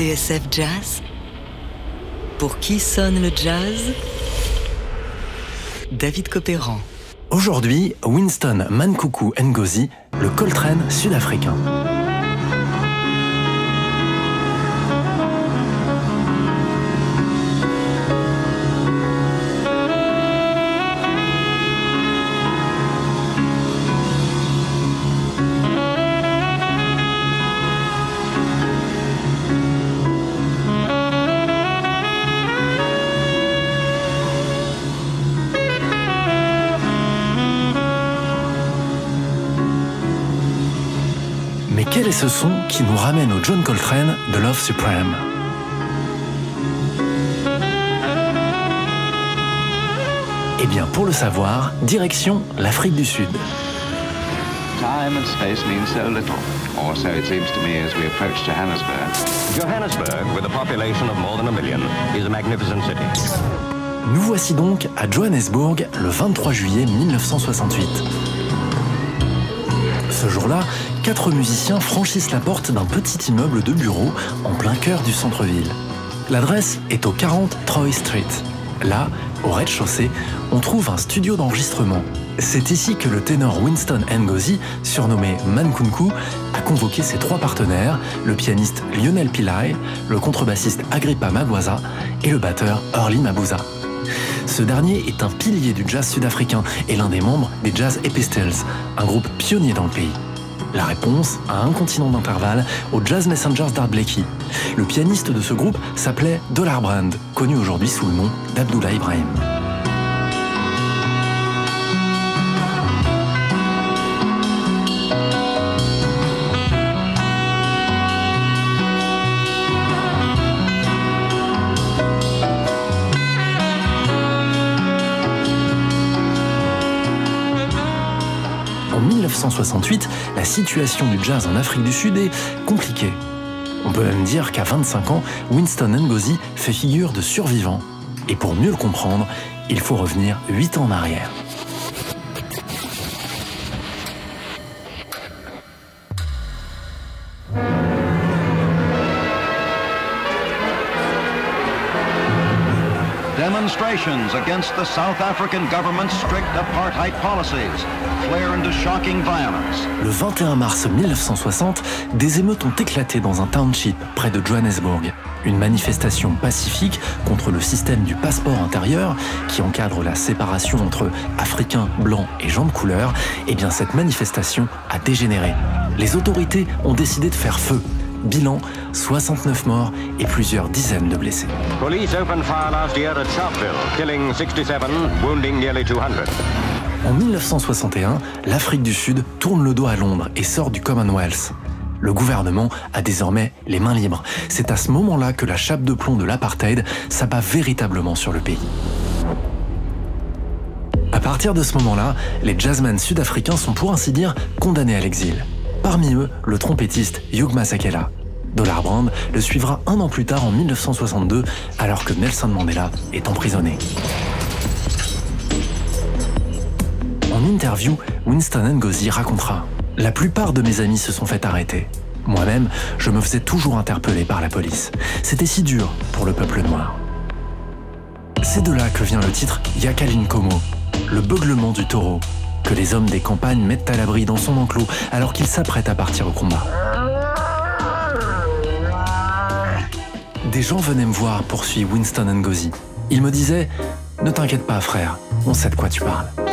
TSF Jazz Pour qui sonne le jazz? David Copéran. Aujourd'hui, Winston Mankuku Ngozi, le Coltrane sud-africain. Ce son qui nous ramène au John Coltrane de Love Supreme Eh bien, pour le savoir, direction l'Afrique du Sud. Time and space mean so little, or so it seems to me as we approach Johannesburg. Johannesburg, with a population of more than a million, is a magnificent city. Nous voici donc à Johannesburg le 23 juillet 1968. Ce jour-là, quatre musiciens franchissent la porte d'un petit immeuble de bureaux en plein cœur du centre-ville. L'adresse est au 40 Troy Street. Là, au rez-de-chaussée, on trouve un studio d'enregistrement. C'est ici que le ténor Winston Ngozi, surnommé Mankunku, a convoqué ses trois partenaires, le pianiste Lionel Pillai, le contrebassiste Agrippa Magwaza et le batteur Early Mabuza. Ce dernier est un pilier du jazz sud-africain et l'un des membres des Jazz Epistles, un groupe pionnier dans le pays. La réponse à un continent d'intervalle aux Jazz Messengers d'Art Blakey. Le pianiste de ce groupe s'appelait Dollar Brand, connu aujourd'hui sous le nom d'Abdullah Ibrahim. 1968, la situation du jazz en Afrique du Sud est compliquée. On peut même dire qu'à 25 ans, Winston Ngozi fait figure de survivant. Et pour mieux le comprendre, il faut revenir 8 ans en arrière. Demonstrations against the South African government's strict apartheid policies flare into shocking violence. Le 21 mars 1960, des émeutes ont éclaté dans un township près de Johannesburg. Une manifestation pacifique contre le système du passeport intérieur qui encadre la séparation entre Africains, Blancs et gens de couleur, eh bien cette manifestation a dégénéré. Les autorités ont décidé de faire feu. Bilan 69 morts et plusieurs dizaines de blessés. Police opened fire last year at Sharpeville, killing 67, wounding nearly 200. En 1961, l'Afrique du Sud tourne le dos à Londres et sort du Commonwealth. Le gouvernement a désormais les mains libres. C'est à ce moment-là que la chape de plomb de l'apartheid s'abat véritablement sur le pays. À partir de ce moment-là, les jazzmen sud-africains sont pour ainsi dire condamnés à l'exil. Parmi eux, le trompettiste Hugh Masekela. Dollar Brand le suivra un an plus tard en 1962, alors que Nelson Mandela est emprisonné. En interview, Winston Ngozi racontera La plupart de mes amis se sont fait arrêter. Moi-même, je me faisais toujours interpeller par la police. C'était si dur pour le peuple noir. C'est de là que vient le titre Yakalin Komo, le beuglement du taureau, que les hommes des campagnes mettent à l'abri dans son enclos alors qu'ils s'apprêtent à partir au combat. Des gens venaient me voir, poursuit Winston Ngozi. Ils me disaient Ne t'inquiète pas, frère, on sait de quoi tu parles.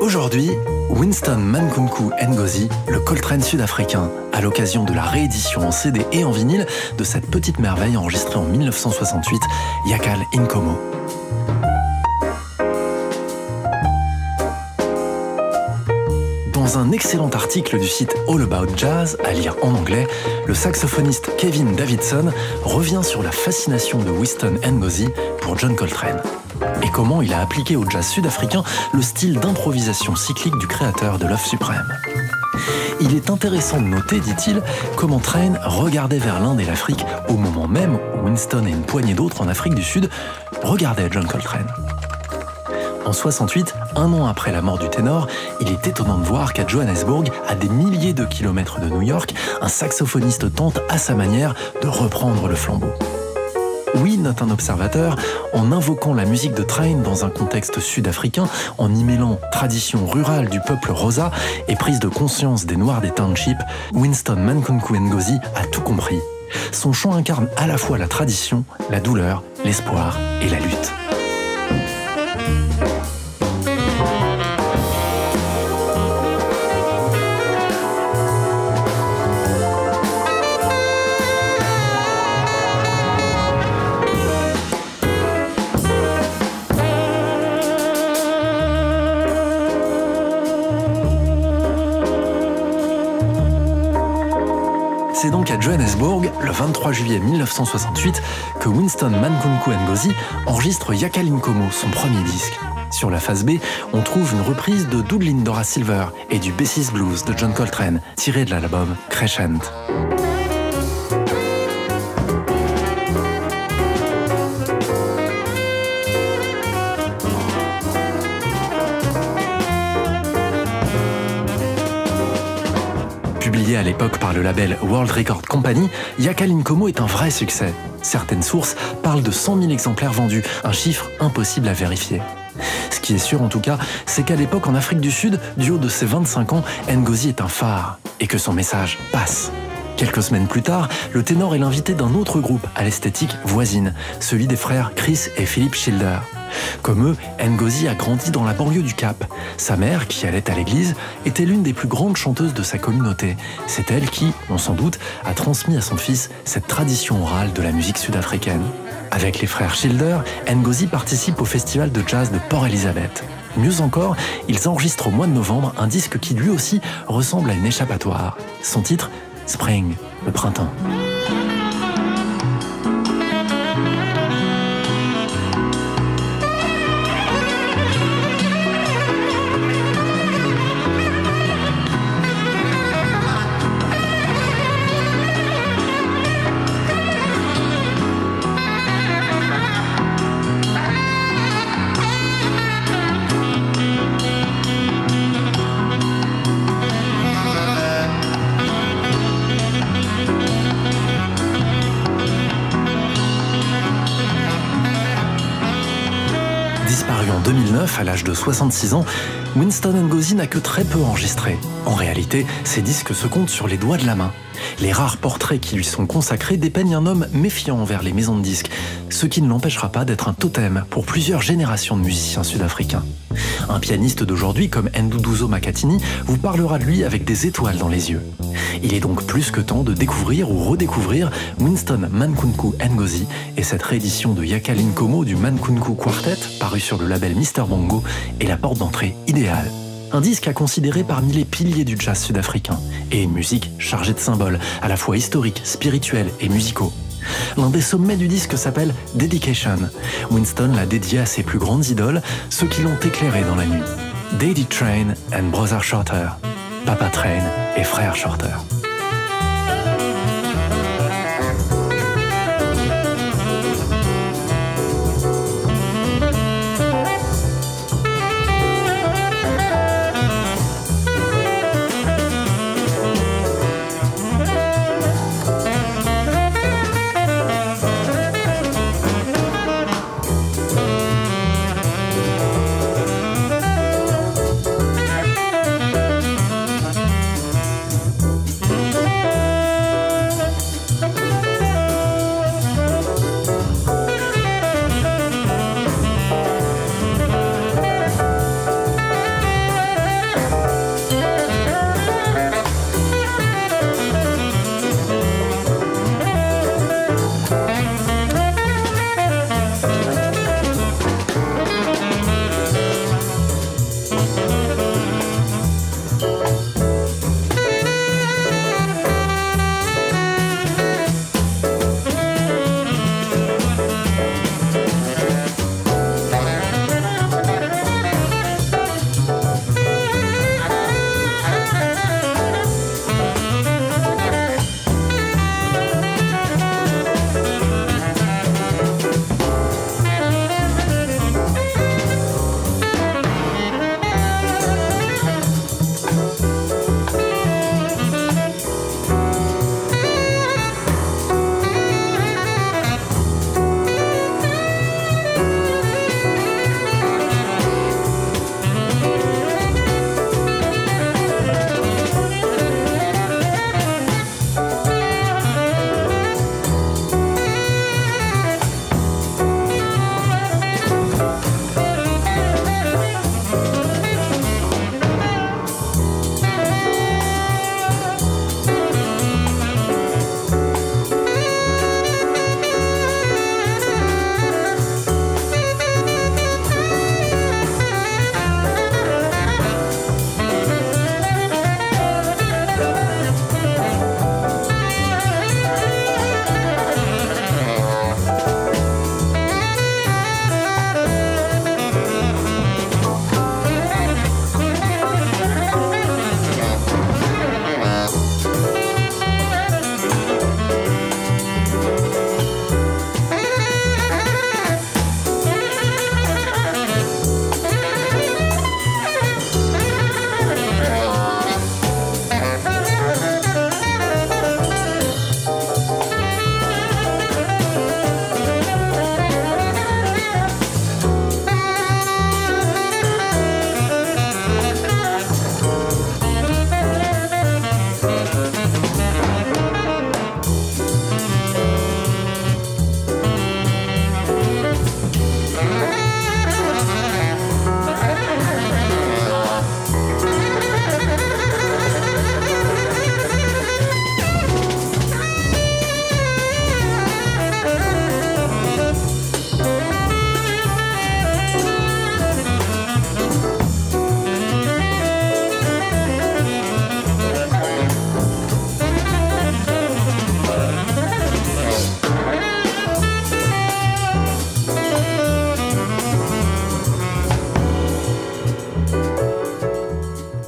Aujourd'hui, Winston Mankunku Ngozi, le Coltrane sud-africain, à l'occasion de la réédition en CD et en vinyle de cette petite merveille enregistrée en 1968, Yakal Inkomo. Dans un excellent article du site All About Jazz, à lire en anglais, le saxophoniste Kevin Davidson revient sur la fascination de Winston Ngozi pour John Coltrane et comment il a appliqué au jazz sud-africain le style d'improvisation cyclique du créateur de l'œuf suprême. Il est intéressant de noter, dit-il, comment Train regardait vers l'Inde et l'Afrique au moment même où Winston et une poignée d'autres en Afrique du Sud regardaient John Coltrane. En 68, un an après la mort du ténor, il est étonnant de voir qu'à Johannesburg, à des milliers de kilomètres de New York, un saxophoniste tente à sa manière de reprendre le flambeau. Oui, note un observateur, en invoquant la musique de Train dans un contexte sud-africain, en y mêlant tradition rurale du peuple rosa et prise de conscience des Noirs des townships, Winston Mankunku Ngozi a tout compris. Son chant incarne à la fois la tradition, la douleur, l'espoir et la lutte. Donc à Johannesburg, le 23 juillet 1968, que Winston Mankunku Ngozi enregistre Yakalinkomo, son premier disque. Sur la face B, on trouve une reprise de Doodlin Dora Silver et du Bessis Blues de John Coltrane, tiré de l'album Crescent. L'époque par le label World Record Company, Yakalinkomo est un vrai succès. Certaines sources parlent de 100 000 exemplaires vendus, un chiffre impossible à vérifier. Ce qui est sûr en tout cas, c'est qu'à l'époque en Afrique du Sud, du haut de ses 25 ans, Ngozi est un phare et que son message passe. Quelques semaines plus tard, le ténor est l'invité d'un autre groupe à l'esthétique voisine, celui des frères Chris et Philip Schilder. Comme eux, Ngozi a grandi dans la banlieue du Cap. Sa mère, qui allait à l'église, était l'une des plus grandes chanteuses de sa communauté. C'est elle qui, on s'en doute, a transmis à son fils cette tradition orale de la musique sud-africaine. Avec les frères Schilder, Ngozi participe au festival de jazz de Port Elizabeth. Mieux encore, ils enregistrent au mois de novembre un disque qui lui aussi ressemble à une échappatoire. Son titre, Spring, le printemps. 2009 à l'âge de 66 ans, Winston Ngozi n'a que très peu enregistré. En réalité, ses disques se comptent sur les doigts de la main. Les rares portraits qui lui sont consacrés dépeignent un homme méfiant envers les maisons de disques, ce qui ne l'empêchera pas d'être un totem pour plusieurs générations de musiciens sud-africains. Un pianiste d'aujourd'hui comme Nduduzo Makatini vous parlera de lui avec des étoiles dans les yeux. Il est donc plus que temps de découvrir ou redécouvrir Winston Mankunku Ngozi et cette réédition de Yakalinkomo du Mankunku Quartet paru sur le label Mr Bongo est la porte d'entrée idéale. Un disque à considérer parmi les piliers du jazz sud-africain et une musique chargée de symboles à la fois historiques, spirituels et musicaux. L'un des sommets du disque s'appelle Dedication. Winston l'a dédié à ses plus grandes idoles, ceux qui l'ont éclairé dans la nuit. Daddy Train and Brother Shorter. Papa Train et Frère Shorter.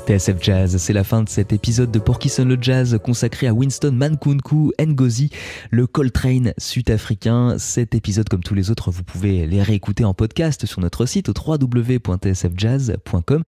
TSF Jazz, c'est la fin de cet épisode de Porky le Jazz consacré à Winston Mankunku Ngozi, le Coltrane sud-africain. Cet épisode, comme tous les autres, vous pouvez les réécouter en podcast sur notre site au www.tsfjazz.com.